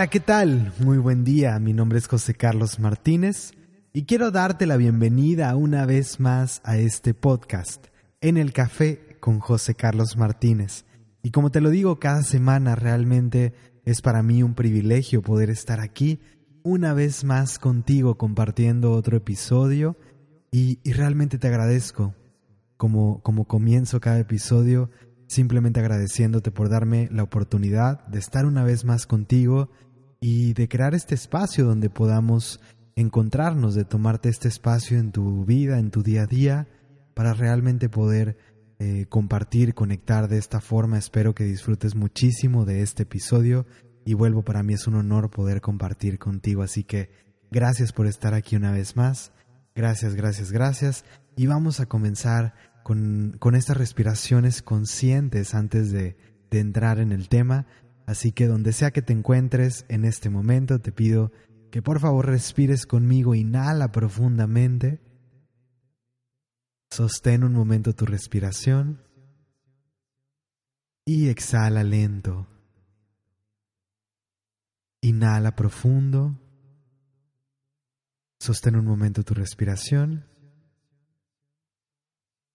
Hola, ¿qué tal? Muy buen día, mi nombre es José Carlos Martínez y quiero darte la bienvenida una vez más a este podcast, En el Café con José Carlos Martínez. Y como te lo digo cada semana, realmente es para mí un privilegio poder estar aquí una vez más contigo compartiendo otro episodio y, realmente te agradezco como, como comienzo cada episodio simplemente agradeciéndote por darme la oportunidad de estar una vez más contigo y de crear este espacio donde podamos encontrarnos, de tomarte este espacio en tu vida, en tu día a día, para realmente poder eh, compartir, conectar de esta forma. Espero que disfrutes muchísimo de este episodio y vuelvo, para mí es un honor poder compartir contigo, así que gracias por estar aquí una vez más. Gracias, gracias, gracias. Y vamos a comenzar con, con estas respiraciones conscientes antes de, de entrar en el tema. Así que donde sea que te encuentres en este momento, te pido que por favor respires conmigo, inhala profundamente, sostén un momento tu respiración y exhala lento. Inhala profundo, sostén un momento tu respiración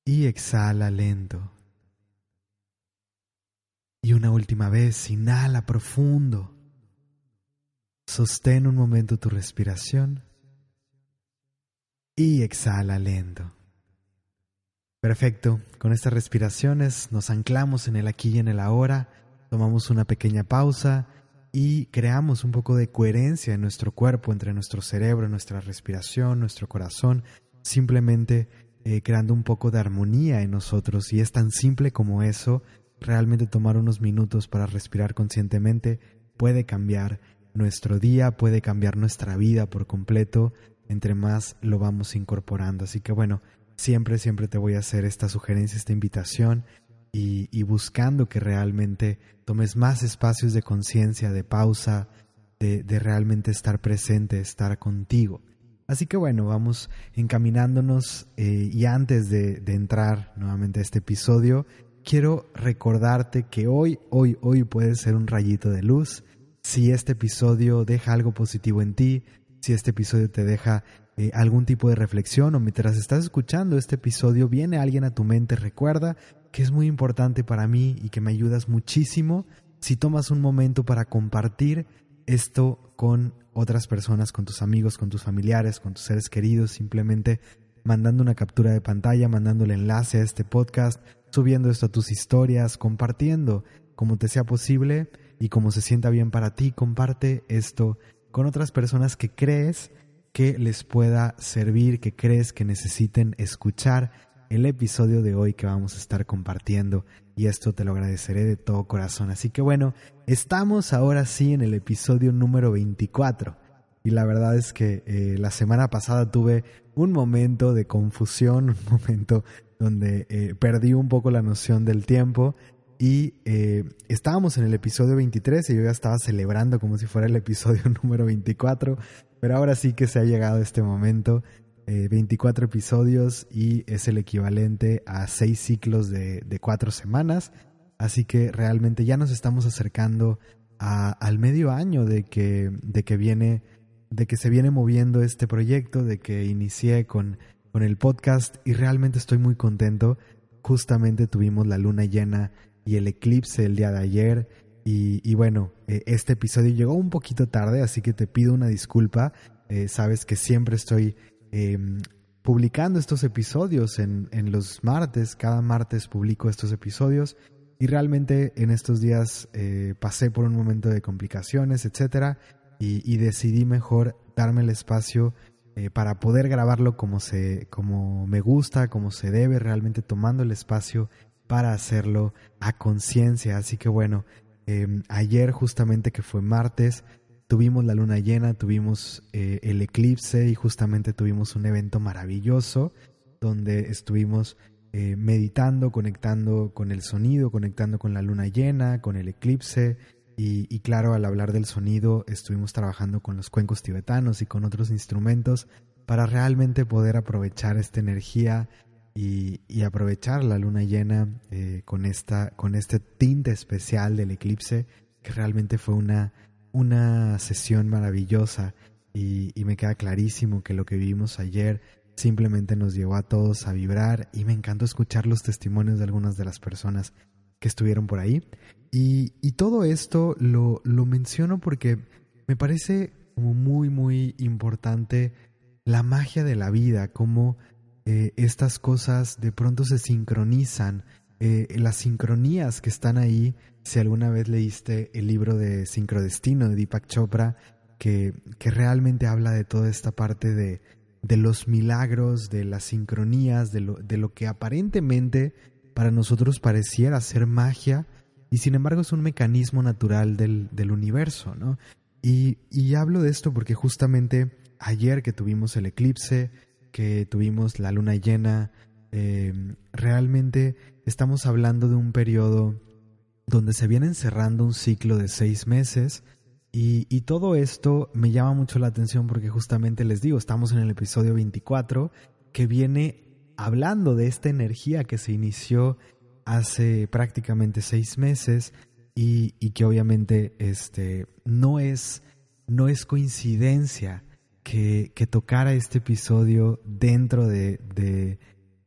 y exhala lento. Y una última vez, inhala profundo. Sostén un momento tu respiración. Y exhala lento. Perfecto, con estas respiraciones nos anclamos en el aquí y en el ahora, tomamos una pequeña pausa y creamos un poco de coherencia en nuestro cuerpo, entre nuestro cerebro, nuestra respiración, nuestro corazón, simplemente eh, creando un poco de armonía en nosotros. Y es tan simple como eso, realmente tomar unos minutos para respirar conscientemente puede cambiar nuestro día, puede cambiar nuestra vida por completo, entre más lo vamos incorporando. Así que bueno, siempre, siempre te voy a hacer esta sugerencia, esta invitación y, y buscando que realmente tomes más espacios de conciencia, de pausa, de, de realmente estar presente, estar contigo. Así que bueno, vamos encaminándonos eh, y antes de, entrar nuevamente a este episodio, quiero recordarte que hoy, hoy, hoy puede ser un rayito de luz. Si este episodio deja algo positivo en ti, si este episodio te deja eh, algún tipo de reflexión o mientras estás escuchando este episodio viene alguien a tu mente, recuerda que es muy importante para mí y que me ayudas muchísimo si tomas un momento para compartir esto con otras personas, con tus amigos, con tus familiares, con tus seres queridos, simplemente mandando una captura de pantalla, mandando el enlace a este podcast, subiendo esto a tus historias, compartiendo como te sea posible y como se sienta bien para ti, comparte esto con otras personas que crees que les pueda servir, que crees que necesiten escuchar el episodio de hoy que vamos a estar compartiendo y esto te lo agradeceré de todo corazón. Así que bueno, estamos ahora sí en el episodio número 24 y la verdad es que eh, la semana pasada tuve un momento de confusión, un momento donde eh, perdí un poco la noción del tiempo y eh, estábamos en el episodio 23 y yo ya estaba celebrando como si fuera el episodio número 24, pero ahora sí que se ha llegado este momento 24 eh, episodios y es el equivalente a 6 ciclos de, de 4 semanas. Así que realmente ya nos estamos acercando al medio año de que, de que viene, de que se viene moviendo este proyecto, de que inicié con, con el podcast y realmente estoy muy contento. Justamente tuvimos la luna llena y el eclipse el día de ayer. Y, bueno, eh, este episodio llegó un poquito tarde, así que te pido una disculpa. Eh, sabes que siempre estoy Em, publicando estos episodios en, en, los martes. Cada martes publico estos episodios y realmente en estos días eh, pasé por un momento de complicaciones, etcétera, y, decidí mejor darme el espacio eh, para poder grabarlo como, se, como me gusta, como se debe, realmente tomando el espacio para hacerlo a conciencia. Así que bueno, em, ayer justamente que fue martes, tuvimos la luna llena, tuvimos eh, el eclipse y justamente tuvimos un evento maravilloso donde estuvimos eh, meditando, conectando con el sonido, conectando con la luna llena, con el eclipse y, claro, al hablar del sonido estuvimos trabajando con los cuencos tibetanos y con otros instrumentos para realmente poder aprovechar esta energía y, aprovechar la luna llena eh, con, esta, con este tinte especial del eclipse que realmente fue una una sesión maravillosa y, y me queda clarísimo que lo que vivimos ayer simplemente nos llevó a todos a vibrar y me encantó escuchar los testimonios de algunas de las personas que estuvieron por ahí. Y, todo esto lo, lo menciono porque me parece como muy, muy importante la magia de la vida, cómo eh, estas cosas de pronto se sincronizan, eh, las sincronías que están ahí. Si alguna vez leíste el libro de Sincrodestino de Deepak Chopra, que, que realmente habla de toda esta parte de, de los milagros, de las sincronías, de lo, de lo que aparentemente para nosotros pareciera ser magia, y sin embargo es un mecanismo natural del, del universo, ¿no? Y, y, hablo de esto porque justamente ayer que tuvimos el eclipse, que tuvimos la luna llena, eh, realmente estamos hablando de un periodo donde se viene encerrando un ciclo de seis meses, y, y, todo esto me llama mucho la atención porque justamente les digo, estamos en el episodio 24 que viene hablando de esta energía que se inició hace prácticamente seis meses y, que obviamente este, no, es, no es coincidencia que, que tocara este episodio dentro de,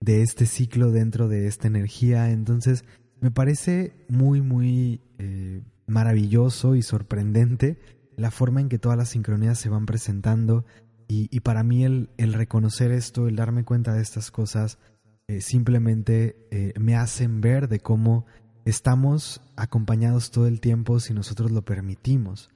de, este ciclo, dentro de esta energía. Entonces me parece muy, muy eh, maravilloso y sorprendente la forma en que todas las sincronías se van presentando y, para mí el, el, reconocer esto, el darme cuenta de estas cosas, eh, simplemente eh, me hacen ver de cómo estamos acompañados todo el tiempo si nosotros lo permitimos.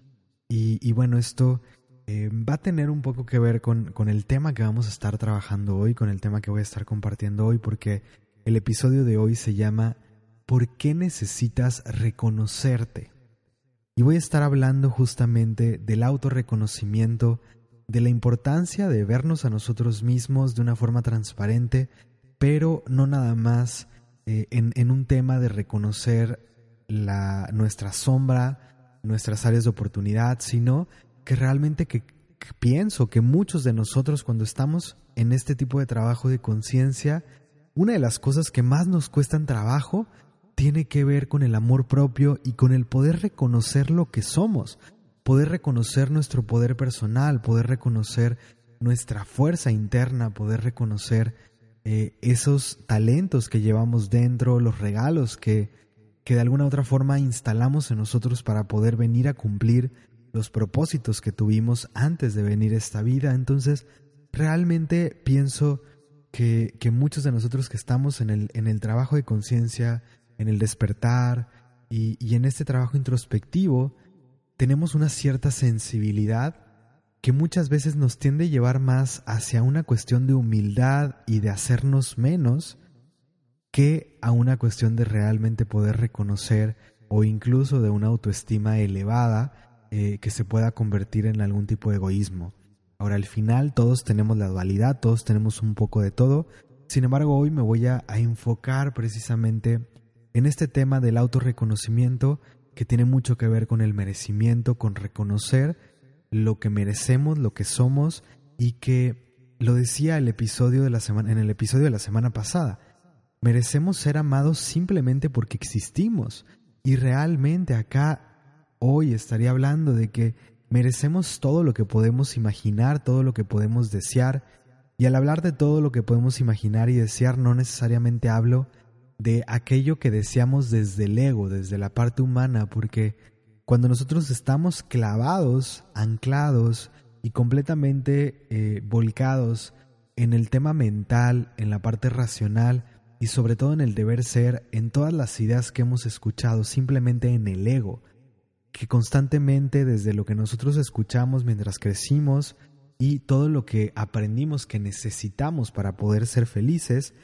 Y, bueno, esto eh, va a tener un poco que ver con, con el tema que vamos a estar trabajando hoy, con el tema que voy a estar compartiendo hoy, porque el episodio de hoy se llama ¿Por qué necesitas reconocerte? Y voy a estar hablando justamente del autorreconocimiento de la importancia de vernos a nosotros mismos de una forma transparente, pero no nada más eh, en, un tema de reconocer la, nuestra sombra, nuestras áreas de oportunidad, sino que realmente que, pienso que muchos de nosotros cuando estamos en este tipo de trabajo de conciencia, una de las cosas que más nos cuestan trabajo tiene que ver con el amor propio y con el poder reconocer lo que somos, poder reconocer nuestro poder personal, poder reconocer nuestra fuerza interna, poder reconocer eh, esos talentos que llevamos dentro, los regalos que, que de alguna u otra forma instalamos en nosotros para poder venir a cumplir los propósitos que tuvimos antes de venir a esta vida. Entonces, realmente pienso que, que muchos de nosotros que estamos en el, en el trabajo de conciencia, en el despertar y, y en este trabajo introspectivo, tenemos una cierta sensibilidad que muchas veces nos tiende a llevar más hacia una cuestión de humildad y de hacernos menos que a una cuestión de realmente poder reconocer o incluso de una autoestima elevada eh, que se pueda convertir en algún tipo de egoísmo. Ahora, al final todos tenemos la dualidad, todos tenemos un poco de todo. Sin embargo, hoy me voy a, a enfocar precisamente en este tema del autorreconocimiento que tiene mucho que ver con el merecimiento, con reconocer lo que merecemos, lo que somos y que lo decía el episodio de la semana en el episodio de la semana pasada. Merecemos ser amados simplemente porque existimos y realmente acá hoy estaría hablando de que merecemos todo lo que podemos imaginar, todo lo que podemos desear y al hablar de todo lo que podemos imaginar y desear no necesariamente hablo de aquello que deseamos desde el ego, desde la parte humana, porque cuando nosotros estamos clavados, anclados y completamente eh, volcados en el tema mental, en la parte racional y sobre todo en el deber ser, en todas las ideas que hemos escuchado, simplemente en el ego, que constantemente desde lo que nosotros escuchamos mientras crecimos y todo lo que aprendimos que necesitamos para poder ser felices,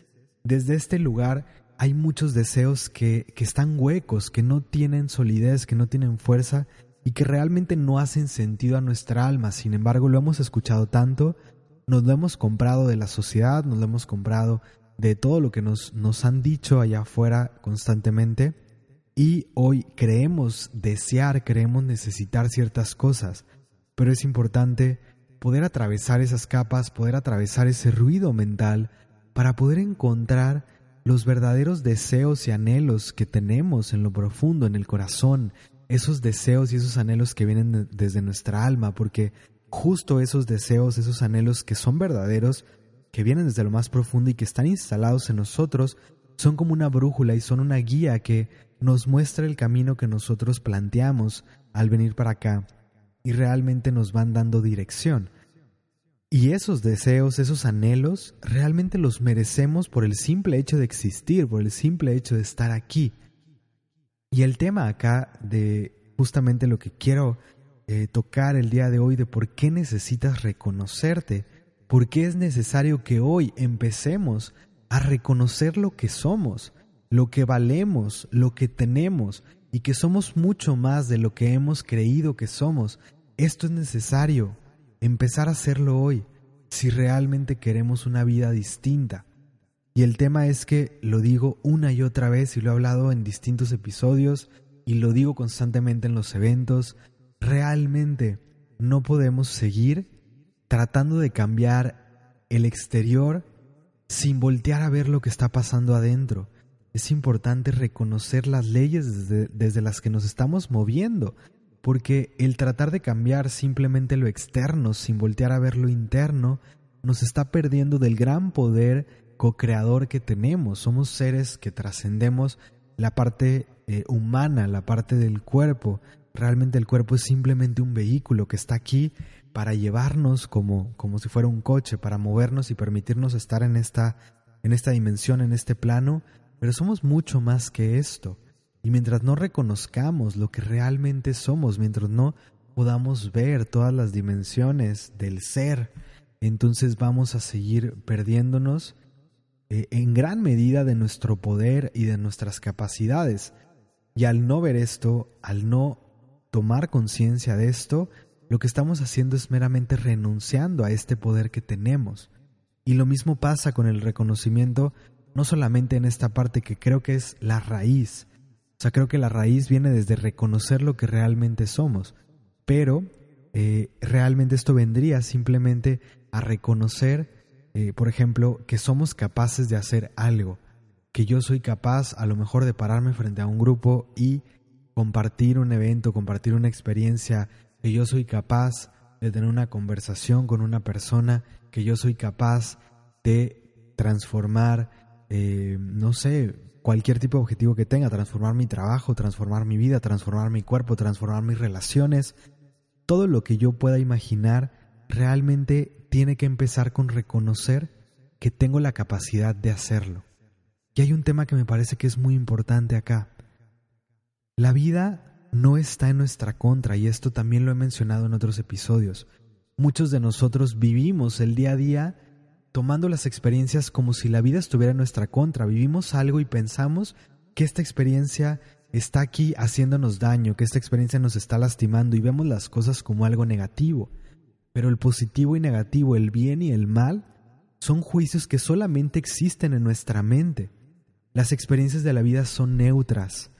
desde este lugar hay muchos deseos que, que están huecos, que no tienen solidez, que no tienen fuerza y que realmente no hacen sentido a nuestra alma. Sin embargo, lo hemos escuchado tanto, nos lo hemos comprado de la sociedad, nos lo hemos comprado de todo lo que nos, nos han dicho allá afuera constantemente y hoy creemos desear, creemos necesitar ciertas cosas, pero es importante poder atravesar esas capas, poder atravesar ese ruido mental para poder encontrar los verdaderos deseos y anhelos que tenemos en lo profundo, en el corazón, esos deseos y esos anhelos que vienen desde nuestra alma, porque justo esos deseos, esos anhelos que son verdaderos, que vienen desde lo más profundo y que están instalados en nosotros, son como una brújula y son una guía que nos muestra el camino que nosotros planteamos al venir para acá y realmente nos van dando dirección. Y esos deseos, esos anhelos, realmente los merecemos por el simple hecho de existir, por el simple hecho de estar aquí. Y el tema acá de justamente lo que quiero eh, tocar el día de hoy, de por qué necesitas reconocerte, por qué es necesario que hoy empecemos a reconocer lo que somos, lo que valemos, lo que tenemos y que somos mucho más de lo que hemos creído que somos. Esto es necesario empezar a hacerlo hoy si realmente queremos una vida distinta. Y el tema es que lo digo una y otra vez y lo he hablado en distintos episodios y lo digo constantemente en los eventos, realmente no podemos seguir tratando de cambiar el exterior sin voltear a ver lo que está pasando adentro. Es importante reconocer las leyes desde, desde las que nos estamos moviendo, porque el tratar de cambiar simplemente lo externo sin voltear a ver lo interno nos está perdiendo del gran poder co-creador que tenemos. Somos seres que trascendemos la parte eh, humana, la parte del cuerpo. Realmente el cuerpo es simplemente un vehículo que está aquí para llevarnos como, como si fuera un coche, para movernos y permitirnos estar en esta, en esta dimensión, en este plano, pero somos mucho más que esto. Y mientras no reconozcamos lo que realmente somos, mientras no podamos ver todas las dimensiones del ser, entonces vamos a seguir perdiéndonos eh, en gran medida de nuestro poder y de nuestras capacidades. Y al no ver esto, al no tomar conciencia de esto, lo que estamos haciendo es meramente renunciando a este poder que tenemos. Y lo mismo pasa con el reconocimiento, no solamente en esta parte que creo que es la raíz, o sea, creo que la raíz viene desde reconocer lo que realmente somos, pero eh, realmente esto vendría simplemente a reconocer, eh, por ejemplo, que somos capaces de hacer algo, que yo soy capaz a lo mejor de pararme frente a un grupo y compartir un evento, compartir una experiencia, que yo soy capaz de tener una conversación con una persona, que yo soy capaz de transformar, eh, no sé, cualquier tipo de objetivo que tenga, transformar mi trabajo, transformar mi vida, transformar mi cuerpo, transformar mis relaciones, todo lo que yo pueda imaginar realmente tiene que empezar con reconocer que tengo la capacidad de hacerlo. Y hay un tema que me parece que es muy importante acá. La vida no está en nuestra contra y esto también lo he mencionado en otros episodios. Muchos de nosotros vivimos el día a día tomando las experiencias como si la vida estuviera en nuestra contra. Vivimos algo y pensamos que esta experiencia está aquí haciéndonos daño, que esta experiencia nos está lastimando y vemos las cosas como algo negativo. Pero el positivo y negativo, el bien y el mal, son juicios que solamente existen en nuestra mente. Las experiencias de la vida son neutras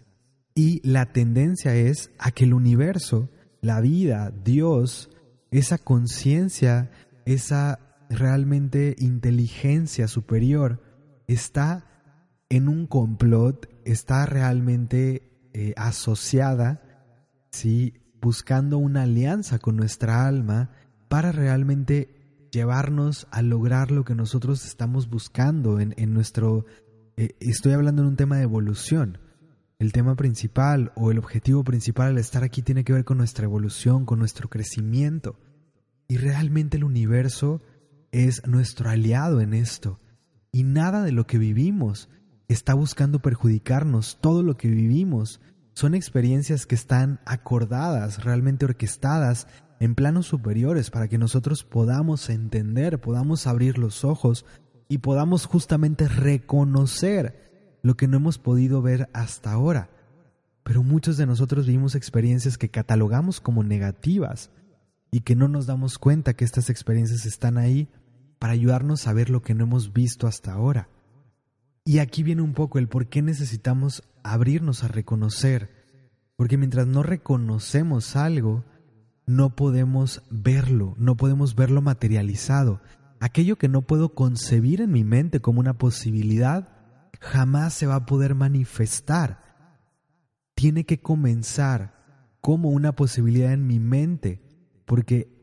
y la tendencia es a que el universo, la vida, Dios, esa conciencia, esa realmente inteligencia superior está en un complot, está realmente eh, asociada, ¿sí? buscando una alianza con nuestra alma para realmente llevarnos a lograr lo que nosotros estamos buscando en, nuestro... Eh, estoy hablando en un tema de evolución. El tema principal o el objetivo principal al estar aquí tiene que ver con nuestra evolución, con nuestro crecimiento. Y realmente el universo es nuestro aliado en esto. Y nada de lo que vivimos está buscando perjudicarnos. Todo lo que vivimos son experiencias que están acordadas, realmente orquestadas en planos superiores para que nosotros podamos entender, podamos abrir los ojos y podamos justamente reconocer lo que no hemos podido ver hasta ahora. Pero muchos de nosotros vivimos experiencias que catalogamos como negativas y que no nos damos cuenta que estas experiencias están ahí para ayudarnos a ver lo que no hemos visto hasta ahora. Y aquí viene un poco el por qué necesitamos abrirnos a reconocer, porque mientras no reconocemos algo, no podemos verlo, no podemos verlo materializado. Aquello que no puedo concebir en mi mente como una posibilidad, jamás se va a poder manifestar. Tiene que comenzar como una posibilidad en mi mente, porque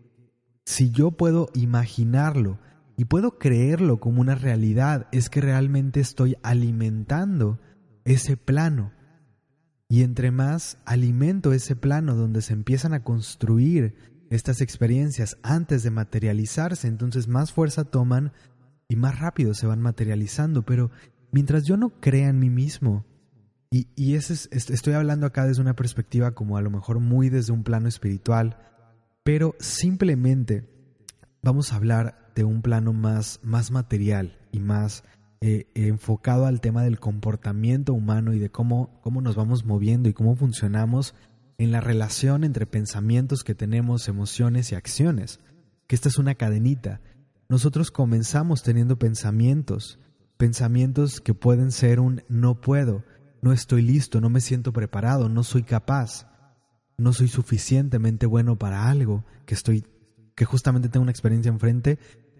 si yo puedo imaginarlo y puedo creerlo como una realidad, es que realmente estoy alimentando ese plano. Y entre más alimento ese plano donde se empiezan a construir estas experiencias antes de materializarse, entonces más fuerza toman y más rápido se van materializando. Pero mientras yo no crea en mí mismo, y, y es, estoy hablando acá desde una perspectiva como a lo mejor muy desde un plano espiritual, pero simplemente vamos a hablar de un plano más, más material y más eh, enfocado al tema del comportamiento humano y de cómo, cómo nos vamos moviendo y cómo funcionamos en la relación entre pensamientos que tenemos, emociones y acciones, que esta es una cadenita. Nosotros comenzamos teniendo pensamientos, pensamientos que pueden ser un no puedo, no estoy listo, no me siento preparado, no soy capaz, no soy suficientemente bueno para algo, que estoy que justamente tengo una experiencia enfrente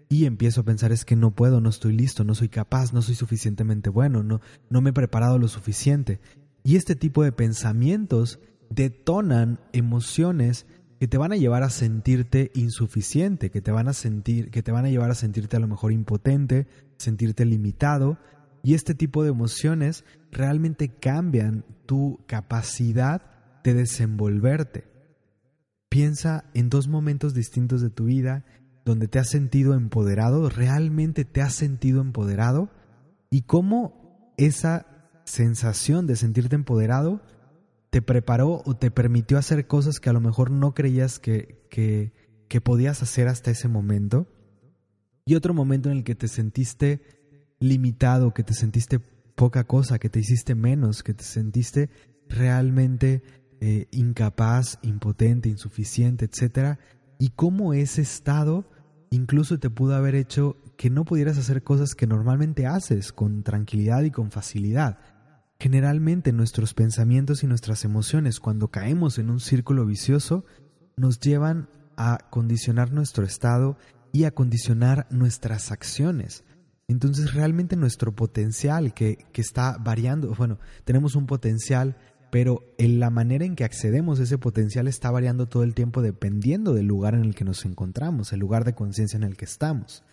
y empiezo a pensar es que no puedo, no estoy listo, no soy capaz, no soy suficientemente bueno, no no me he preparado lo suficiente. Y este tipo de pensamientos detonan emociones que te van a llevar a sentirte insuficiente, que te van a sentir, que te van a llevar a sentirte a lo mejor impotente, sentirte limitado, y este tipo de emociones realmente cambian tu capacidad de desenvolverte. Piensa en dos momentos distintos de tu vida donde te has sentido empoderado, realmente te has sentido empoderado y cómo esa sensación de sentirte empoderado te preparó o te permitió hacer cosas que a lo mejor no creías que, que, que podías hacer hasta ese momento. Y otro momento en el que te sentiste limitado, que te sentiste poca cosa, que te hiciste menos, que te sentiste realmente eh, incapaz, impotente, insuficiente, etc. Y cómo ese estado incluso te pudo haber hecho que no pudieras hacer cosas que normalmente haces con tranquilidad y con facilidad. Generalmente nuestros pensamientos y nuestras emociones cuando caemos en un círculo vicioso nos llevan a condicionar nuestro estado y a condicionar nuestras acciones. Entonces realmente nuestro potencial que, que está variando, bueno, tenemos un potencial, pero en la manera en que accedemos a ese potencial está variando todo el tiempo dependiendo del lugar en el que nos encontramos, el lugar de conciencia en el que estamos.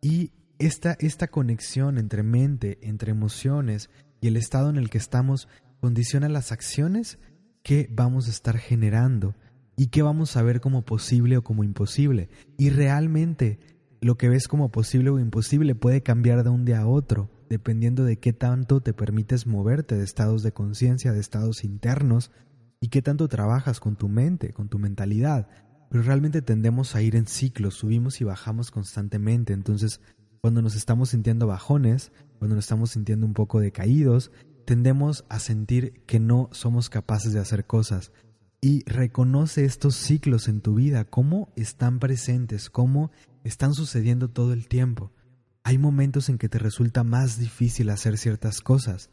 Y esta, esta conexión entre mente, entre emociones y el estado en el que estamos condiciona las acciones que vamos a estar generando y que vamos a ver como posible o como imposible. Y realmente lo que ves como posible o imposible puede cambiar de un día a otro, dependiendo de qué tanto te permites moverte de estados de conciencia, de estados internos, y qué tanto trabajas con tu mente, con tu mentalidad. Pero realmente tendemos a ir en ciclos, subimos y bajamos constantemente. Entonces, cuando nos estamos sintiendo bajones, cuando nos estamos sintiendo un poco decaídos, tendemos a sentir que no somos capaces de hacer cosas. Y reconoce estos ciclos en tu vida, cómo están presentes, cómo están sucediendo todo el tiempo. Hay momentos en que te resulta más difícil hacer ciertas cosas,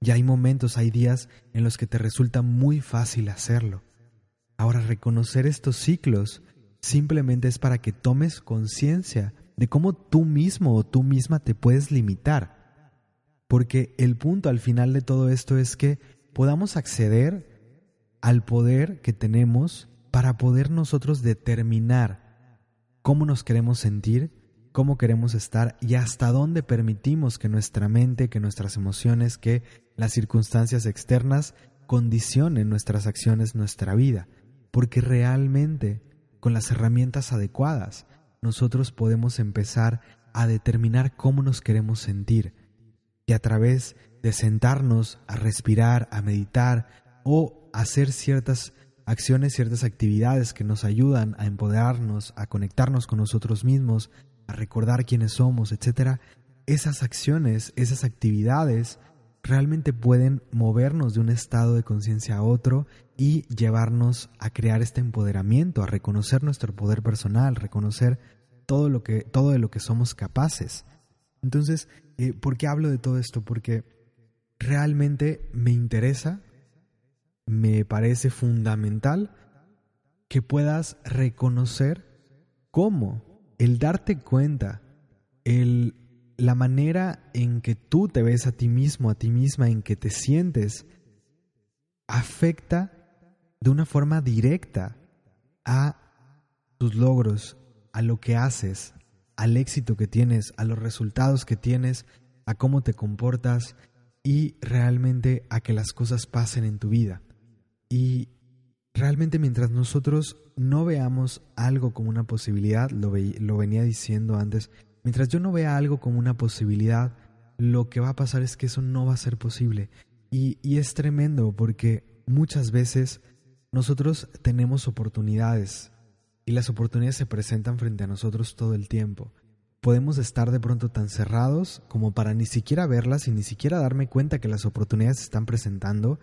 y hay momentos, hay días en los que te resulta muy fácil hacerlo. Ahora, reconocer estos ciclos simplemente es para que tomes conciencia de cómo tú mismo o tú misma te puedes limitar. Porque el punto al final de todo esto es que podamos acceder al poder que tenemos para poder nosotros determinar cómo nos queremos sentir, cómo queremos estar y hasta dónde permitimos que nuestra mente, que nuestras emociones, que las circunstancias externas condicionen nuestras acciones, nuestra vida. Porque realmente, con las herramientas adecuadas, nosotros podemos empezar a determinar cómo nos queremos sentir y a través de sentarnos a respirar, a meditar o hacer ciertas acciones, ciertas actividades que nos ayudan a empoderarnos, a conectarnos con nosotros mismos, a recordar quiénes somos, etc. Esas acciones, esas actividades realmente pueden movernos de un estado de conciencia a otro y llevarnos a crear este empoderamiento, a reconocer nuestro poder personal, reconocer todo lo que todo de lo que somos capaces. Entonces, eh, ¿por qué hablo de todo esto? Porque realmente me interesa, me parece fundamental que puedas reconocer cómo el darte cuenta, el la manera en que tú te ves a ti mismo, a ti misma, en que te sientes, afecta de una forma directa a tus logros, a lo que haces, al éxito que tienes, a los resultados que tienes, a cómo te comportas y realmente a que las cosas pasen en tu vida. Y realmente mientras nosotros no veamos algo como una posibilidad, lo, lo venía diciendo antes, mientras yo no vea algo como una posibilidad, lo que va a pasar es que eso no va a ser posible. Y, y es tremendo porque muchas veces nosotros tenemos oportunidades y las oportunidades se presentan frente a nosotros todo el tiempo. Podemos estar de pronto tan cerrados como para ni siquiera verlas y ni siquiera darme cuenta que las oportunidades se están presentando.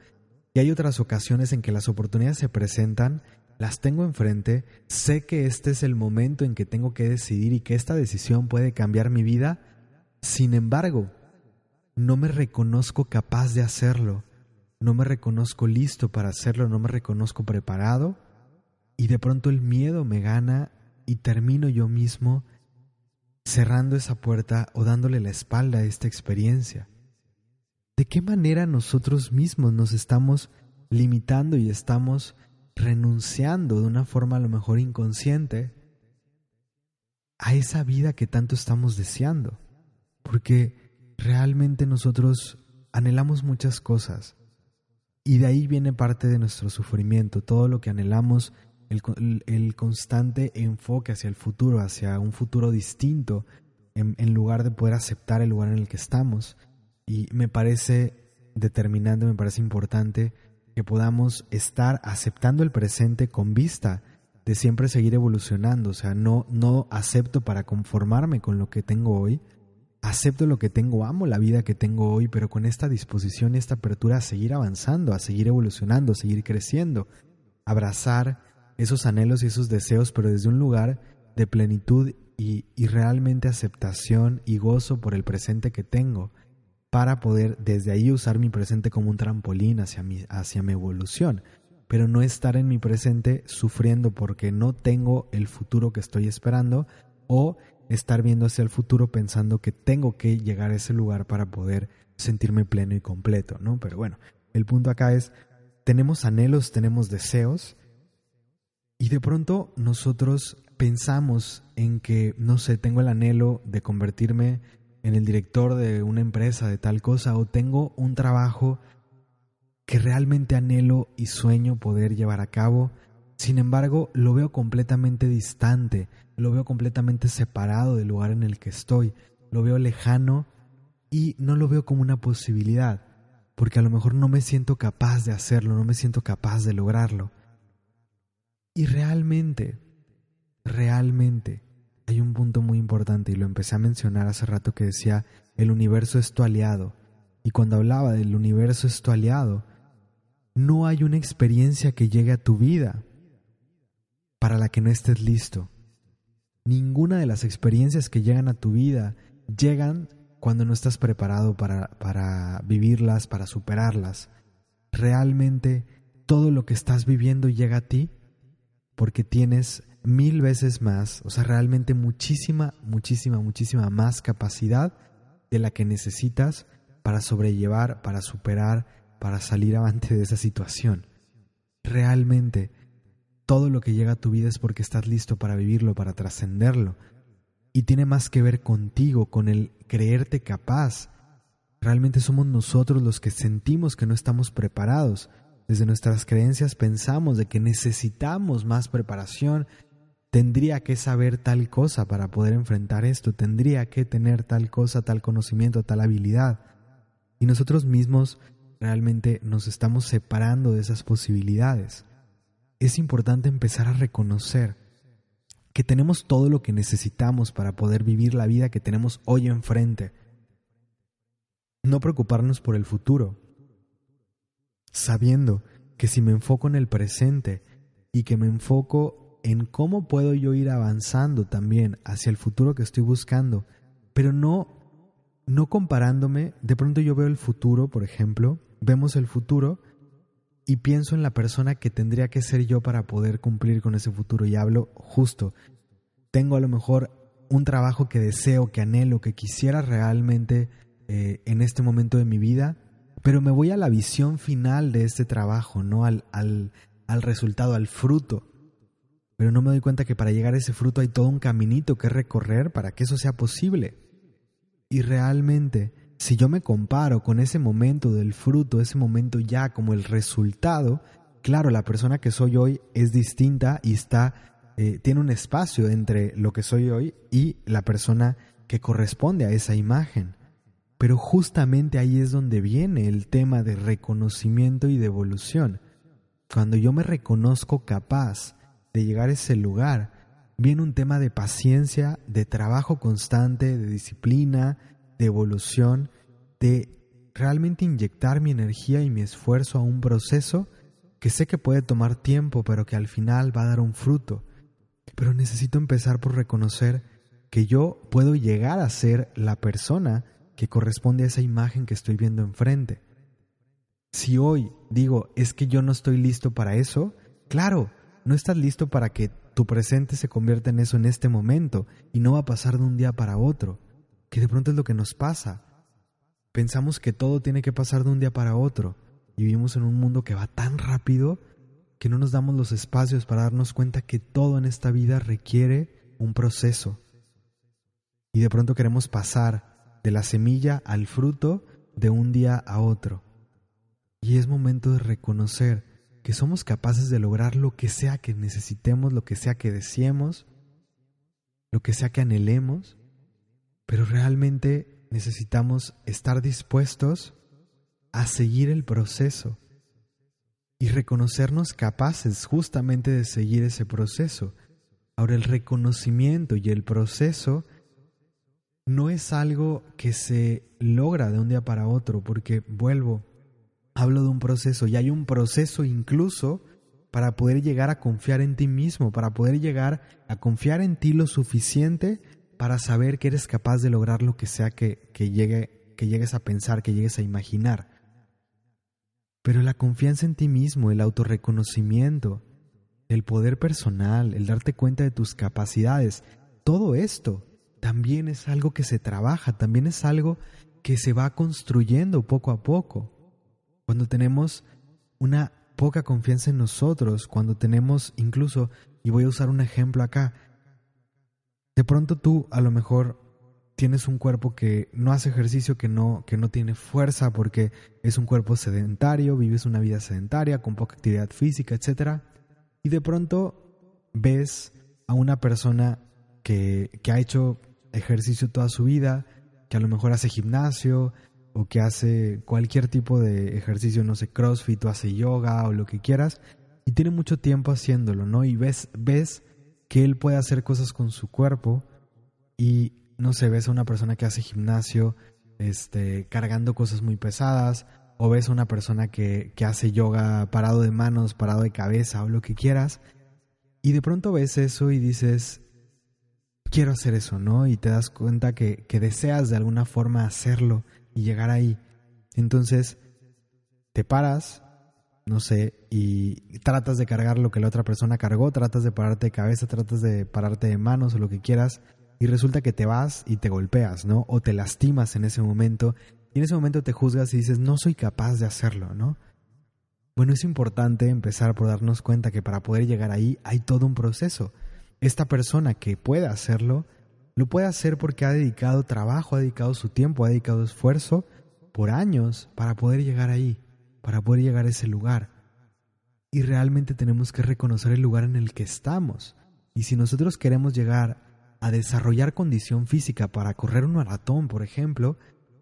Y hay otras ocasiones en que las oportunidades se presentan, las tengo enfrente, sé que este es el momento en que tengo que decidir y que esta decisión puede cambiar mi vida. Sin embargo, no me reconozco capaz de hacerlo no me reconozco listo para hacerlo, no me reconozco preparado y de pronto el miedo me gana y termino yo mismo cerrando esa puerta o dándole la espalda a esta experiencia. ¿De qué manera nosotros mismos nos estamos limitando y estamos renunciando de una forma a lo mejor inconsciente a esa vida que tanto estamos deseando? Porque realmente nosotros anhelamos muchas cosas y de ahí viene parte de nuestro sufrimiento, todo lo que anhelamos, el, constante enfoque hacia el futuro, hacia un futuro distinto, en, en, lugar de poder aceptar el lugar en el que estamos. Y me parece determinante, me parece importante que podamos estar aceptando el presente con vista de siempre seguir evolucionando. O sea, no, no acepto para conformarme con lo que tengo hoy, acepto lo que tengo, amo la vida que tengo hoy, pero con esta disposición y esta apertura a seguir avanzando, a seguir evolucionando, a seguir creciendo, abrazar esos anhelos y esos deseos, pero desde un lugar de plenitud y, realmente aceptación y gozo por el presente que tengo, para poder desde ahí usar mi presente como un trampolín hacia mi, hacia mi evolución, pero no estar en mi presente sufriendo porque no tengo el futuro que estoy esperando o estar viendo hacia el futuro pensando que tengo que llegar a ese lugar para poder sentirme pleno y completo, ¿no? Pero bueno, el punto acá es, tenemos anhelos, tenemos deseos, y de pronto nosotros pensamos en que, no sé, tengo el anhelo de convertirme en el director de una empresa de tal cosa, o tengo un trabajo que realmente anhelo y sueño poder llevar a cabo, sin embargo, lo veo completamente distante, lo veo completamente separado del lugar en el que estoy, lo veo lejano y no lo veo como una posibilidad, porque a lo mejor no me siento capaz de hacerlo, no me siento capaz de lograrlo. Y realmente, realmente, hay un punto muy importante y lo empecé a mencionar hace rato que decía, el universo es tu aliado. Y cuando hablaba del universo es tu aliado, no hay una experiencia que llegue a tu vida para la que no estés listo. Ninguna de las experiencias que llegan a tu vida llegan cuando no estás preparado para, para vivirlas, para superarlas. Realmente todo lo que estás viviendo llega a ti porque tienes mil veces más, o sea, realmente muchísima, muchísima, muchísima más capacidad de la que necesitas para sobrellevar, para superar, para salir avante de esa situación. Realmente todo lo que llega a tu vida es porque estás listo para vivirlo, para trascenderlo. Y tiene más que ver contigo, con el creerte capaz. Realmente somos nosotros los que sentimos que no estamos preparados. Desde nuestras creencias pensamos de que necesitamos más preparación. Tendría que saber tal cosa para poder enfrentar esto. Tendría que tener tal cosa, tal conocimiento, tal habilidad. Y nosotros mismos realmente nos estamos separando de esas posibilidades es importante empezar a reconocer que tenemos todo lo que necesitamos para poder vivir la vida que tenemos hoy enfrente. No preocuparnos por el futuro, sabiendo que si me enfoco en el presente y que me enfoco en cómo puedo yo ir avanzando también hacia el futuro que estoy buscando, pero no no comparándome, de pronto yo veo el futuro, por ejemplo, vemos el futuro y pienso en la persona que tendría que ser yo para poder cumplir con ese futuro y hablo justo. Tengo a lo mejor un trabajo que deseo, que anhelo, que quisiera realmente eh, en este momento de mi vida, pero me voy a la visión final de este trabajo, ¿no? Al, al, al resultado, al fruto. Pero no me doy cuenta que para llegar a ese fruto hay todo un caminito que recorrer para que eso sea posible. Y realmente, si yo me comparo con ese momento del fruto, ese momento ya como el resultado, claro, la persona que soy hoy es distinta y está, eh, tiene un espacio entre lo que soy hoy y la persona que corresponde a esa imagen. Pero justamente ahí es donde viene el tema de reconocimiento y de evolución. Cuando yo me reconozco capaz de llegar a ese lugar, viene un tema de paciencia, de trabajo constante, de disciplina, de evolución, de realmente inyectar mi energía y mi esfuerzo a un proceso que sé que puede tomar tiempo, pero que al final va a dar un fruto. Pero necesito empezar por reconocer que yo puedo llegar a ser la persona que corresponde a esa imagen que estoy viendo enfrente. Si hoy digo, es que yo no estoy listo para eso, claro, no estás listo para que tu presente se convierta en eso en este momento y no va a pasar de un día para otro, que de pronto es lo que nos pasa. Pensamos que todo tiene que pasar de un día para otro y vivimos en un mundo que va tan rápido que no nos damos los espacios para darnos cuenta que todo en esta vida requiere un proceso. Y de pronto queremos pasar de la semilla al fruto de un día a otro. Y es momento de reconocer que somos capaces de lograr lo que sea que necesitemos, lo que sea que deseemos, lo que sea que anhelemos, pero realmente necesitamos estar dispuestos a seguir el proceso y reconocernos capaces justamente de seguir ese proceso. Ahora el reconocimiento y el proceso no es algo que se logra de un día para otro, porque vuelvo, hablo de un proceso y hay un proceso incluso para poder llegar a confiar en ti mismo, para poder llegar a confiar en ti lo suficiente para saber que eres capaz de lograr lo que sea que, que, llegue, que llegues a pensar, que llegues a imaginar. Pero la confianza en ti mismo, el autorreconocimiento, el poder personal, el darte cuenta de tus capacidades, todo esto también es algo que se trabaja, también es algo que se va construyendo poco a poco. Cuando tenemos una poca confianza en nosotros, cuando tenemos incluso, y voy a usar un ejemplo acá, de pronto tú a lo mejor tienes un cuerpo que no hace ejercicio, que no, que no tiene fuerza porque es un cuerpo sedentario, vives una vida sedentaria, con poca actividad física, etc. Y de pronto ves a una persona que, que ha hecho ejercicio toda su vida, que a lo mejor hace gimnasio, o que hace cualquier tipo de ejercicio, no sé, CrossFit o hace yoga o lo que quieras, y tiene mucho tiempo haciéndolo, ¿no? Y ves, ves que él puede hacer cosas con su cuerpo y, no sé, ves a una persona que hace gimnasio, este, cargando cosas muy pesadas, o ves a una persona que, que hace yoga parado de manos, parado de cabeza o lo que quieras, y de pronto ves eso y dices, quiero hacer eso, ¿no? Y te das cuenta que, que deseas de alguna forma hacerlo y llegar ahí. Entonces, te paras, no sé, y tratas de cargar lo que la otra persona cargó, tratas de pararte de cabeza, tratas de pararte de manos o lo que quieras, y resulta que te vas y te golpeas, ¿no? O te lastimas en ese momento, y en ese momento te juzgas y dices, no soy capaz de hacerlo, ¿no? Bueno, es importante empezar por darnos cuenta que para poder llegar ahí hay todo un proceso. Esta persona que pueda hacerlo lo puede hacer porque ha dedicado trabajo, ha dedicado su tiempo, ha dedicado esfuerzo por años para poder llegar ahí, para poder llegar a ese lugar. Y realmente tenemos que reconocer el lugar en el que estamos. Y si nosotros queremos llegar a desarrollar condición física para correr un maratón, por ejemplo,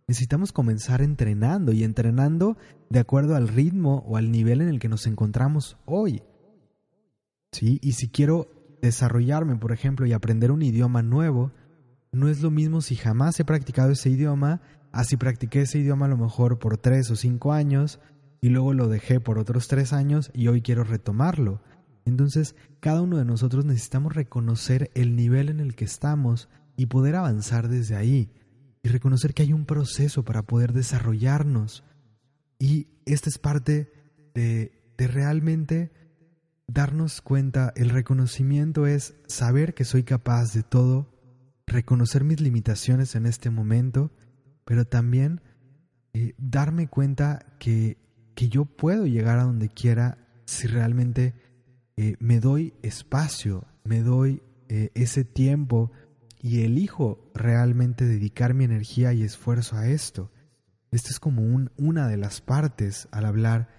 necesitamos comenzar entrenando y entrenando de acuerdo al ritmo o al nivel en el que nos encontramos hoy. ¿Sí? Y si quiero desarrollarme, por ejemplo, y aprender un idioma nuevo, no es lo mismo si jamás he practicado ese idioma, así practiqué ese idioma a lo mejor por tres o cinco años y luego lo dejé por otros tres años y hoy quiero retomarlo. Entonces, cada uno de nosotros necesitamos reconocer el nivel en el que estamos y poder avanzar desde ahí y reconocer que hay un proceso para poder desarrollarnos. Y esta es parte de, de realmente darnos cuenta, el reconocimiento es saber que soy capaz de todo reconocer mis limitaciones en este momento, pero también eh, darme cuenta que, que yo puedo llegar a donde quiera si realmente eh, me doy espacio, me doy eh, ese tiempo y elijo realmente dedicar mi energía y esfuerzo a esto. Esto es como un, una de las partes al hablar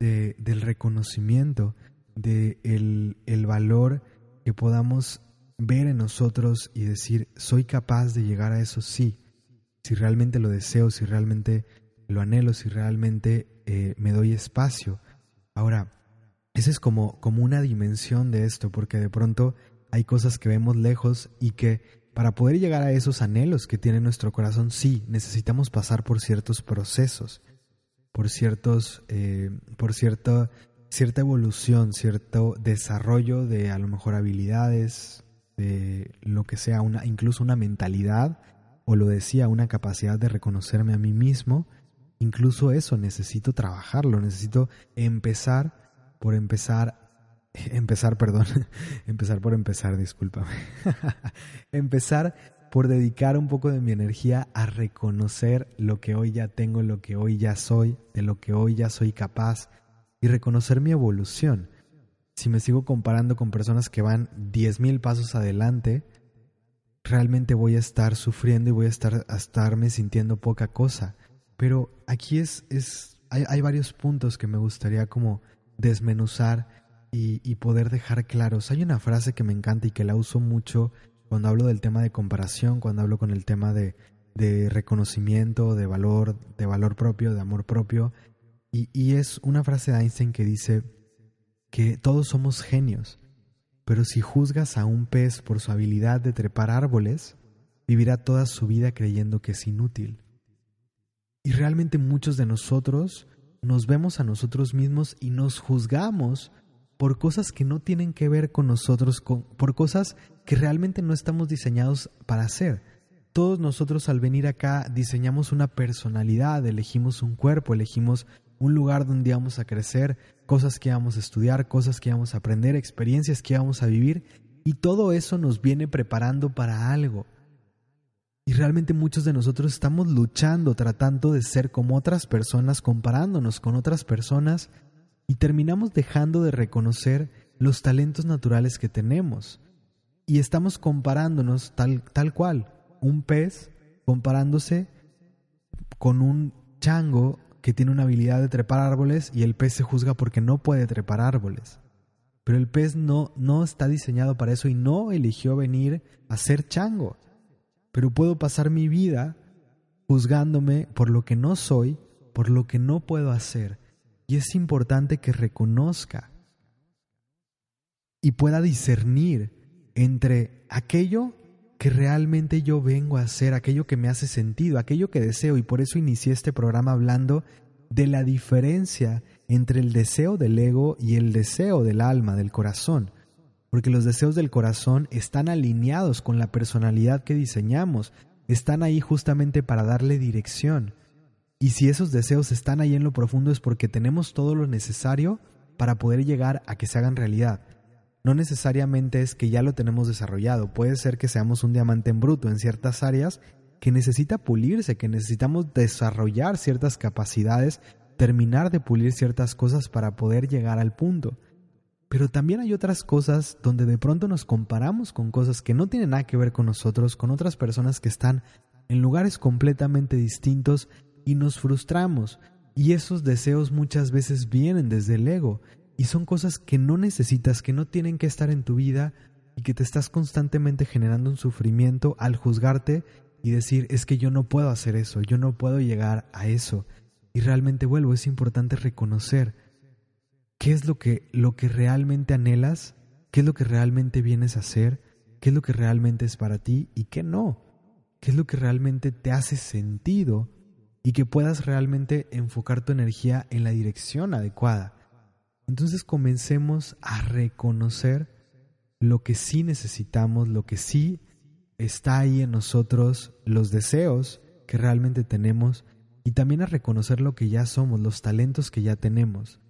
de, del reconocimiento, de el, valor que podamos ver en nosotros y decir, soy capaz de llegar a eso, sí, si realmente lo deseo, si realmente lo anhelo, si realmente eh, me doy espacio. Ahora, esa es como, como una dimensión de esto, porque de pronto hay cosas que vemos lejos y que para poder llegar a esos anhelos que tiene nuestro corazón, sí, necesitamos pasar por ciertos procesos, por ciertos, eh, por cierta, cierta evolución, cierto desarrollo de a lo mejor habilidades, de lo que sea, una, incluso una mentalidad, o lo decía, una capacidad de reconocerme a mí mismo. Incluso eso necesito trabajarlo, necesito empezar por empezar empezar, perdón, empezar por empezar, discúlpame. empezar por dedicar un poco de mi energía a reconocer lo que hoy ya tengo, lo que hoy ya soy, de lo que hoy ya soy capaz y reconocer mi evolución. Si me sigo comparando con personas que van 10.000 pasos adelante, realmente voy a estar sufriendo y voy a estar a estarme sintiendo poca cosa. Pero aquí es, es hay, hay varios puntos que me gustaría como desmenuzar y, poder dejar claros. Hay una frase que me encanta y que la uso mucho cuando hablo del tema de comparación, cuando hablo con el tema de, de reconocimiento, de valor, de valor propio, de amor propio. Y, y es una frase de Einstein que dice que todos somos genios, pero si juzgas a un pez por su habilidad de trepar árboles, vivirá toda su vida creyendo que es inútil. Y realmente muchos de nosotros nos vemos a nosotros mismos y nos juzgamos por cosas que no tienen que ver con nosotros, por cosas que realmente no estamos diseñados para hacer. Todos nosotros al venir acá diseñamos una personalidad, elegimos un cuerpo, elegimos un lugar donde vamos a crecer, cosas que vamos a estudiar, cosas que vamos a aprender, experiencias que vamos a vivir, y todo eso nos viene preparando para algo. Y realmente muchos de nosotros estamos luchando, tratando de ser como otras personas, comparándonos con otras personas, y terminamos dejando de reconocer los talentos naturales que tenemos. Y estamos comparándonos tal, tal cual, un pez comparándose con un chango que tiene una habilidad de trepar árboles y el pez se juzga porque no puede trepar árboles. Pero el pez no, no está diseñado para eso y no eligió venir a ser chango. Pero puedo pasar mi vida juzgándome por lo que no soy, por lo que no puedo hacer, y es importante que reconozca y pueda discernir entre aquello que realmente yo vengo a hacer, aquello que me hace sentido, aquello que deseo. Y por eso inicié este programa hablando de la diferencia entre el deseo del ego y el deseo del alma, del corazón. Porque los deseos del corazón están alineados con la personalidad que diseñamos, están ahí justamente para darle dirección. Y si esos deseos están ahí en lo profundo es porque tenemos todo lo necesario para poder llegar a que se hagan realidad. No necesariamente es que ya lo tenemos desarrollado, puede ser que seamos un diamante en bruto en ciertas áreas que necesita pulirse, que necesitamos desarrollar ciertas capacidades, terminar de pulir ciertas cosas para poder llegar al punto. Pero también hay otras cosas donde de pronto nos comparamos con cosas que no tienen nada que ver con nosotros, con otras personas que están en lugares completamente distintos y nos frustramos. Y esos deseos muchas veces vienen desde el ego y son cosas que no necesitas, que no tienen que estar en tu vida y que te estás constantemente generando un sufrimiento al juzgarte y decir es que yo no puedo hacer eso, yo no puedo llegar a eso. Y realmente vuelvo, es importante reconocer qué es lo que, lo que realmente anhelas, qué es lo que realmente vienes a hacer, qué es lo que realmente es para ti y qué no, qué es lo que realmente te hace sentido y que puedas realmente enfocar tu energía en la dirección adecuada. Entonces comencemos a reconocer lo que sí necesitamos, lo que sí está ahí en nosotros, los deseos que realmente tenemos y también a reconocer lo que ya somos, los talentos que ya tenemos.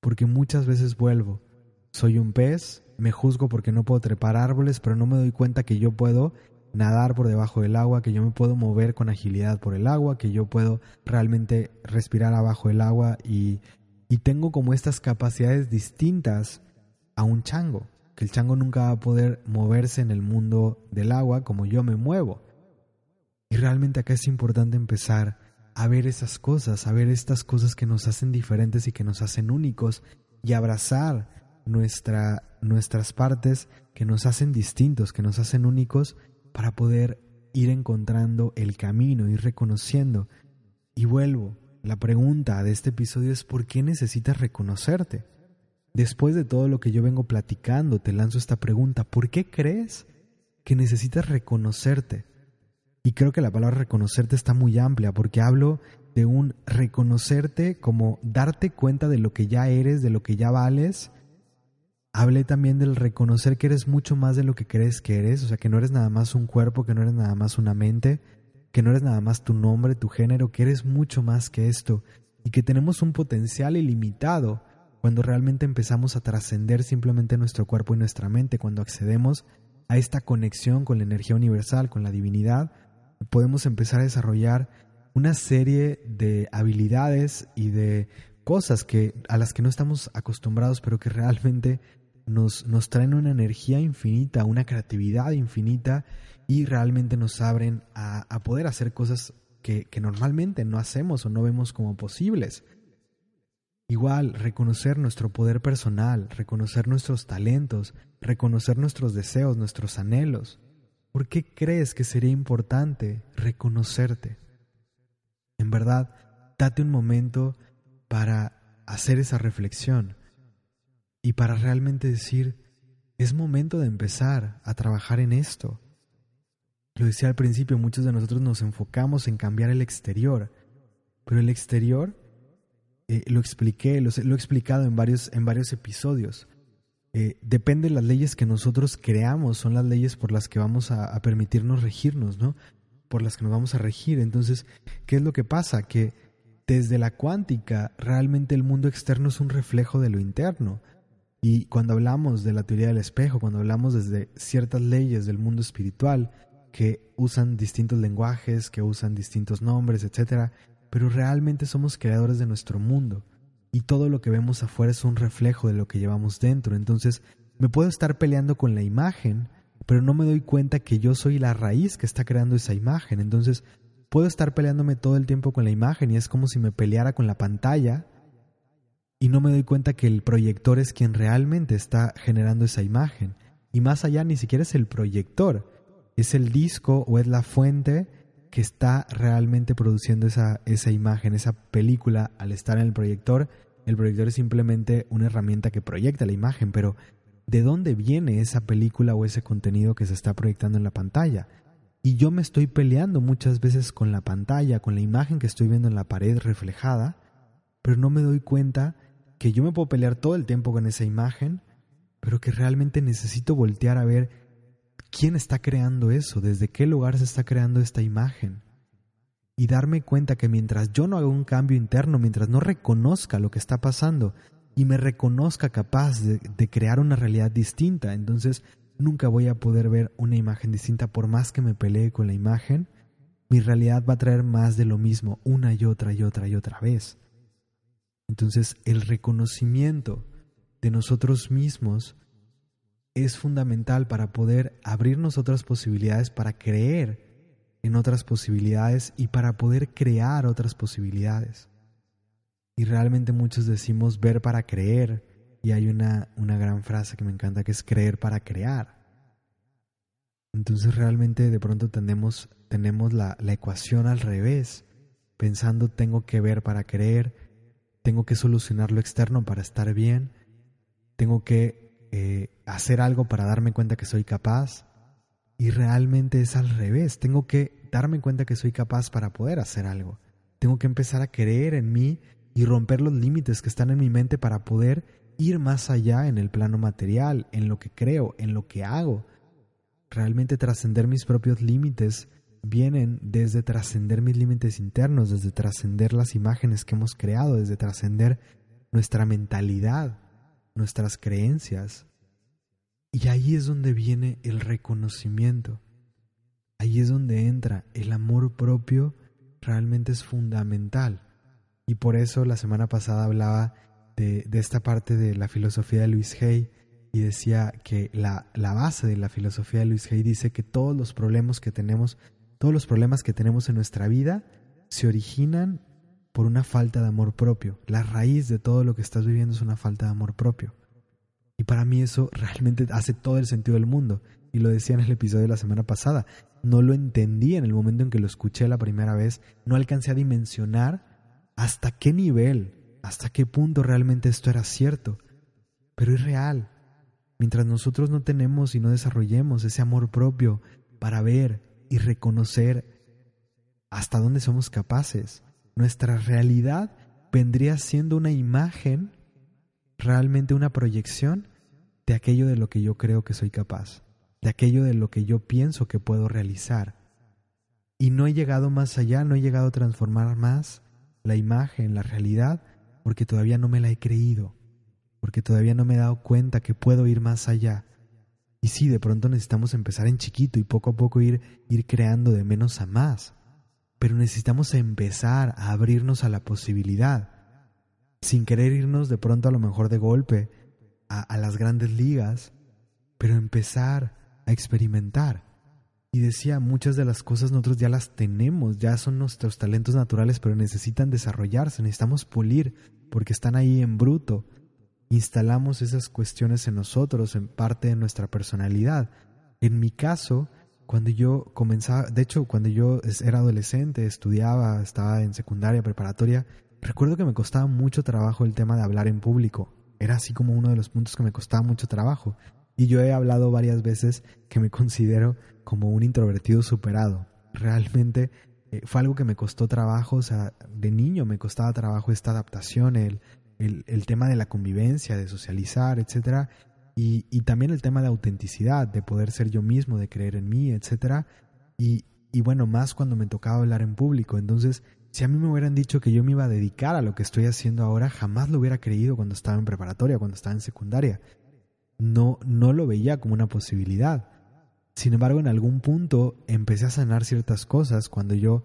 Porque muchas veces vuelvo, soy un pez, me juzgo porque no puedo trepar árboles, pero no me doy cuenta que yo puedo nadar por debajo del agua, que yo me puedo mover con agilidad por el agua, que yo puedo realmente respirar abajo del agua y, y tengo como estas capacidades distintas a un chango, que el chango nunca va a poder moverse en el mundo del agua como yo me muevo. Y realmente acá es importante empezar a ver esas cosas, a ver estas cosas que nos hacen diferentes y que nos hacen únicos y abrazar nuestra, nuestras partes que nos hacen distintos, que nos hacen únicos para poder ir encontrando el camino, ir reconociendo. Y vuelvo, la pregunta de este episodio es ¿por qué necesitas reconocerte? Después de todo lo que yo vengo platicando, te lanzo esta pregunta, ¿por qué crees que necesitas reconocerte? Y creo que la palabra reconocerte está muy amplia porque hablo de un reconocerte como darte cuenta de lo que ya eres, de lo que ya vales. Hablé también del reconocer que eres mucho más de lo que crees que eres, o sea, que no eres nada más un cuerpo, que no eres nada más una mente, que no eres nada más tu nombre, tu género, que eres mucho más que esto y que tenemos un potencial ilimitado cuando realmente empezamos a trascender simplemente nuestro cuerpo y nuestra mente, cuando accedemos a esta conexión con la energía universal, con la divinidad, podemos empezar a desarrollar una serie de habilidades y de cosas que a las que no estamos acostumbrados, pero que realmente nos, nos traen una energía infinita, una creatividad infinita y realmente nos abren a, a poder hacer cosas que, que normalmente no hacemos o no vemos como posibles. Igual, reconocer nuestro poder personal, reconocer nuestros talentos, reconocer nuestros deseos, nuestros anhelos, ¿Por qué crees que sería importante reconocerte? En verdad, date un momento para hacer esa reflexión y para realmente decir, es momento de empezar a trabajar en esto. Lo decía al principio, muchos de nosotros nos enfocamos en cambiar el exterior, pero el exterior, eh, lo expliqué, lo, he explicado en varios, en varios episodios, eh, depende de las leyes que nosotros creamos, son las leyes por las que vamos a, a, permitirnos regirnos, ¿no? Por las que nos vamos a regir. Entonces, ¿qué es lo que pasa? Que desde la cuántica, realmente el mundo externo es un reflejo de lo interno. Y cuando hablamos de la teoría del espejo, cuando hablamos desde ciertas leyes del mundo espiritual, que usan distintos lenguajes, que usan distintos nombres, etc., pero realmente somos creadores de nuestro mundo y todo lo que vemos afuera es un reflejo de lo que llevamos dentro. Entonces, me puedo estar peleando con la imagen, pero no me doy cuenta que yo soy la raíz que está creando esa imagen. Entonces, puedo estar peleándome todo el tiempo con la imagen y es como si me peleara con la pantalla y no me doy cuenta que el proyector es quien realmente está generando esa imagen. Y más allá ni siquiera es el proyector, es el disco o es la fuente que está realmente produciendo esa, esa imagen, esa película al estar en el proyector. El proyector es simplemente una herramienta que proyecta la imagen, pero ¿de dónde viene esa película o ese contenido que se está proyectando en la pantalla? Y yo me estoy peleando muchas veces con la pantalla, con la imagen que estoy viendo en la pared reflejada, pero no me doy cuenta que yo me puedo pelear todo el tiempo con esa imagen, pero que realmente necesito voltear a ver quién está creando eso, desde qué lugar se está creando esta imagen. Y darme cuenta que mientras yo no haga un cambio interno, mientras no reconozca lo que está pasando y me reconozca capaz de, crear una realidad distinta, entonces nunca voy a poder ver una imagen distinta por más que me pelee con la imagen. Mi realidad va a traer más de lo mismo una y otra y otra y otra vez. Entonces el reconocimiento de nosotros mismos es fundamental para poder abrirnos otras posibilidades, para creer en otras posibilidades y para poder crear otras posibilidades. Y realmente muchos decimos ver para creer y hay una, una gran frase que me encanta que es creer para crear. Entonces realmente de pronto tenemos, tenemos la, la ecuación al revés, pensando tengo que ver para creer, tengo que solucionar lo externo para estar bien, tengo que eh, hacer algo para darme cuenta que soy capaz. Y realmente es al revés. Tengo que darme cuenta que soy capaz para poder hacer algo. Tengo que empezar a creer en mí y romper los límites que están en mi mente para poder ir más allá en el plano material, en lo que creo, en lo que hago. Realmente trascender mis propios límites vienen desde trascender mis límites internos, desde trascender las imágenes que hemos creado, desde trascender nuestra mentalidad nuestras creencias. Y ahí es donde viene el reconocimiento. Ahí es donde entra el amor propio, realmente es fundamental. Y por eso la semana pasada hablaba de, esta parte de la filosofía de Luis Hay y decía que la, la base de la filosofía de Luis Hay dice que todos los problemas que tenemos, todos los problemas que tenemos en nuestra vida se originan por una falta de amor propio. La raíz de todo lo que estás viviendo es una falta de amor propio. Y para mí eso realmente hace todo el sentido del mundo. Y lo decía en el episodio de la semana pasada. No lo entendí en el momento en que lo escuché la primera vez. No alcancé a dimensionar hasta qué nivel, hasta qué punto realmente esto era cierto. Pero es real. Mientras nosotros no tenemos y no desarrollemos ese amor propio para ver y reconocer hasta dónde somos capaces, nuestra realidad vendría siendo una imagen, realmente una proyección de aquello de lo que yo creo que soy capaz, de aquello de lo que yo pienso que puedo realizar. Y no he llegado más allá, no he llegado a transformar más la imagen, la realidad, porque todavía no me la he creído, porque todavía no me he dado cuenta que puedo ir más allá. Y sí, de pronto necesitamos empezar en chiquito y poco a poco ir, ir creando de menos a más pero necesitamos empezar a abrirnos a la posibilidad, sin querer irnos de pronto a lo mejor de golpe a, las grandes ligas, pero empezar a experimentar. Y decía, muchas de las cosas nosotros ya las tenemos, ya son nuestros talentos naturales, pero necesitan desarrollarse, necesitamos pulir, porque están ahí en bruto. Instalamos esas cuestiones en nosotros, en parte de nuestra personalidad. En mi caso, cuando yo comenzaba, de hecho, cuando yo era adolescente, estudiaba, estaba en secundaria, preparatoria, recuerdo que me costaba mucho trabajo el tema de hablar en público. Era así como uno de los puntos que me costaba mucho trabajo. Y yo he hablado varias veces que me considero como un introvertido superado. Realmente eh, fue algo que me costó trabajo, o sea, de niño me costaba trabajo esta adaptación, el, el, el tema de la convivencia, de socializar, etcétera. Y, también el tema de autenticidad, de poder ser yo mismo, de creer en mí, etc. Y, y bueno, más cuando me tocaba hablar en público. Entonces, si a mí me hubieran dicho que yo me iba a dedicar a lo que estoy haciendo ahora, jamás lo hubiera creído cuando estaba en preparatoria, cuando estaba en secundaria. No, no lo veía como una posibilidad. Sin embargo, en algún punto empecé a sanar ciertas cosas cuando yo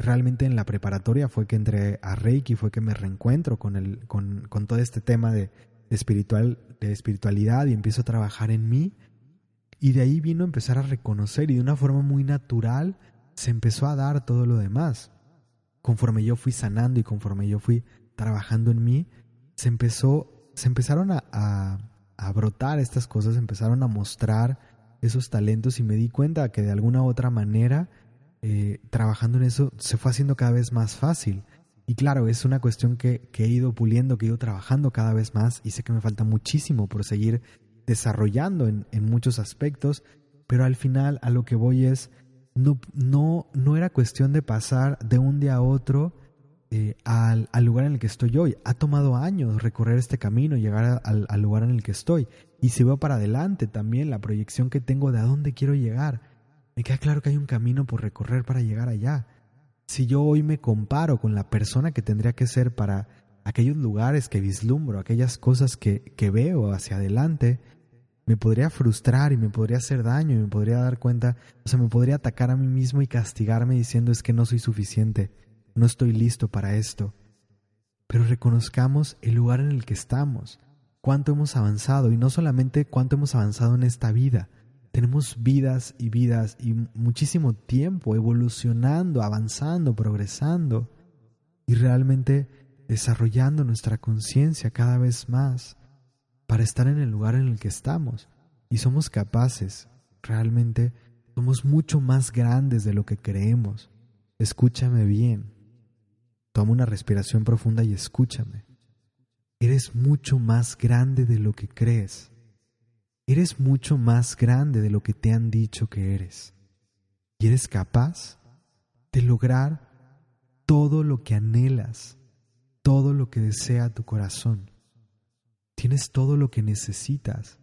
realmente en la preparatoria fue que entré a Reiki, fue que me reencuentro con, el, con, con todo este tema de, espiritual, de espiritualidad y empiezo a trabajar en mí. Y de ahí vino a empezar a reconocer y de una forma muy natural se empezó a dar todo lo demás. Conforme yo fui sanando y conforme yo fui trabajando en mí, se empezó, se empezaron a, a, brotar estas cosas, empezaron a mostrar esos talentos y me di cuenta que de alguna u otra manera, eh, trabajando en eso, se fue haciendo cada vez más fácil. Y claro, es una cuestión que, he ido puliendo, que he ido trabajando cada vez más y sé que me falta muchísimo por seguir desarrollando en, muchos aspectos, pero al final a lo que voy es, no, no, no era cuestión de pasar de un día a otro eh, al, lugar en el que estoy hoy. Ha tomado años recorrer este camino, llegar al, al lugar en el que estoy. Y si veo para adelante también la proyección que tengo de a dónde quiero llegar, me queda claro que hay un camino por recorrer para llegar allá. Si yo hoy me comparo con la persona que tendría que ser para aquellos lugares que vislumbro, aquellas cosas que, que veo hacia adelante, me podría frustrar y me podría hacer daño y me podría dar cuenta, o sea, me podría atacar a mí mismo y castigarme diciendo es que no soy suficiente, no estoy listo para esto. Pero reconozcamos el lugar en el que estamos, cuánto hemos avanzado y no solamente cuánto hemos avanzado en esta vida, tenemos vidas y vidas y muchísimo tiempo evolucionando, avanzando, progresando y realmente desarrollando nuestra conciencia cada vez más para estar en el lugar en el que estamos. Y somos capaces, realmente, somos mucho más grandes de lo que creemos. Escúchame bien. Toma una respiración profunda y escúchame. Eres mucho más grande de lo que crees. Eres mucho más grande de lo que te han dicho que eres. Y eres capaz de lograr todo lo que anhelas, todo lo que desea tu corazón. Tienes todo lo que necesitas.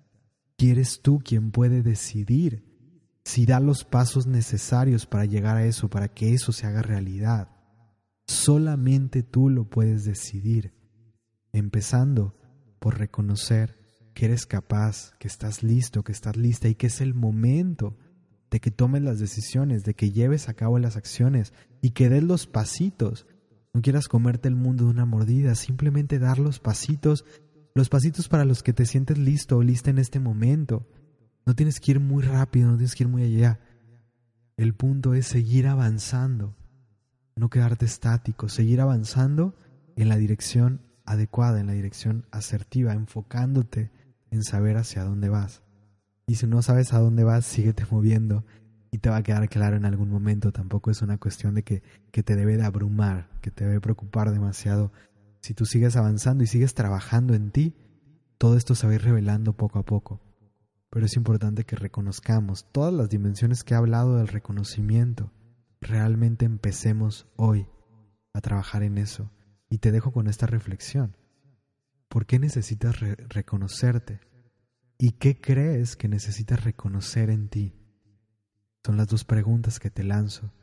Y eres tú quien puede decidir si da los pasos necesarios para llegar a eso, para que eso se haga realidad. Solamente tú lo puedes decidir, empezando por reconocer que eres capaz, que estás listo, que estás lista y que es el momento de que tomes las decisiones, de que lleves a cabo las acciones y que des los pasitos. No quieras comerte el mundo de una mordida, simplemente dar los pasitos, los pasitos para los que te sientes listo o lista en este momento. No tienes que ir muy rápido, no tienes que ir muy allá. El punto es seguir avanzando, no quedarte estático, seguir avanzando en la dirección adecuada, en la dirección asertiva, enfocándote en saber hacia dónde vas. Y si no sabes a dónde vas, síguete moviendo y te va a quedar claro en algún momento. Tampoco es una cuestión de que, que te debe de abrumar, que te debe preocupar demasiado. Si tú sigues avanzando y sigues trabajando en ti, todo esto se va a ir revelando poco a poco. Pero es importante que reconozcamos todas las dimensiones que he hablado del reconocimiento. Realmente empecemos hoy a trabajar en eso. Y te dejo con esta reflexión. ¿Por qué necesitas reconocerte? ¿Y qué crees que necesitas reconocer en ti? Son las dos preguntas que te lanzo.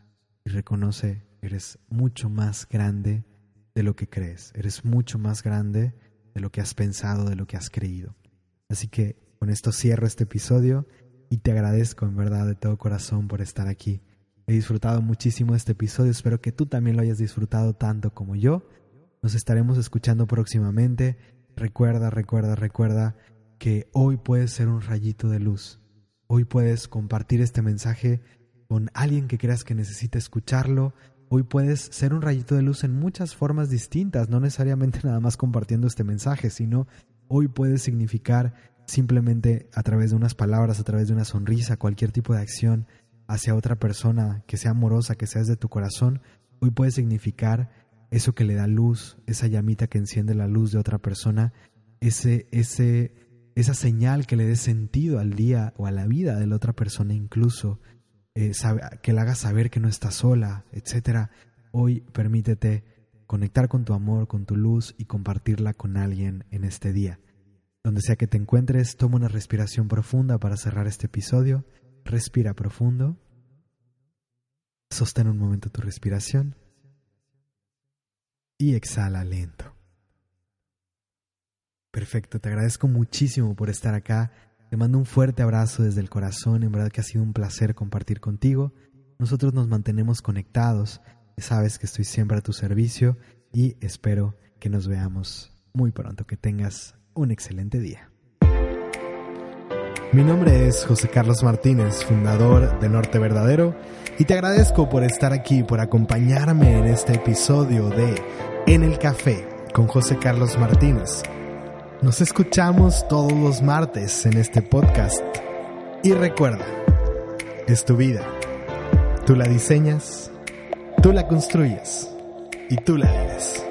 Y reconoce, eres mucho más grande de lo que crees. Eres mucho más grande de lo que has pensado, de lo que has creído. Así que con esto cierro este episodio y te agradezco en verdad de todo corazón por estar aquí. He disfrutado muchísimo este episodio, espero que tú también lo hayas disfrutado tanto como yo. Nos estaremos escuchando próximamente. Recuerda, recuerda, recuerda que hoy puedes ser un rayito de luz. Hoy puedes compartir este mensaje con alguien que creas que necesita escucharlo. Hoy puedes ser un rayito de luz en muchas formas distintas, no necesariamente nada más compartiendo este mensaje, sino hoy puedes significar simplemente a través de unas palabras, a través de una sonrisa, cualquier tipo de acción hacia otra persona que sea amorosa, que sea de tu corazón, hoy puede significar eso que le da luz, esa llamita que enciende la luz de otra persona, ese, ese esa señal que le dé sentido al día o a la vida de la otra persona, incluso eh, que le haga saber que no está sola, etc. Hoy permítete conectar con tu amor, con tu luz y compartirla con alguien en este día. Donde sea que te encuentres, toma una respiración profunda para cerrar este episodio. Respira profundo. Sostén un momento tu respiración. Y exhala lento. Perfecto, te agradezco muchísimo por estar acá. Te mando un fuerte abrazo desde el corazón. En verdad que ha sido un placer compartir contigo. Nosotros nos mantenemos conectados. Sabes que estoy siempre a tu servicio y espero que nos veamos muy pronto. Que tengas un excelente día. Mi nombre es José Carlos Martínez, fundador de Norte Verdadero, y te agradezco por estar aquí, por acompañarme en este episodio de En el Café con José Carlos Martínez nos escuchamos todos los martes en este podcast. Y recuerda, es tu vida. Tú la diseñas, tú la construyes y tú la vives.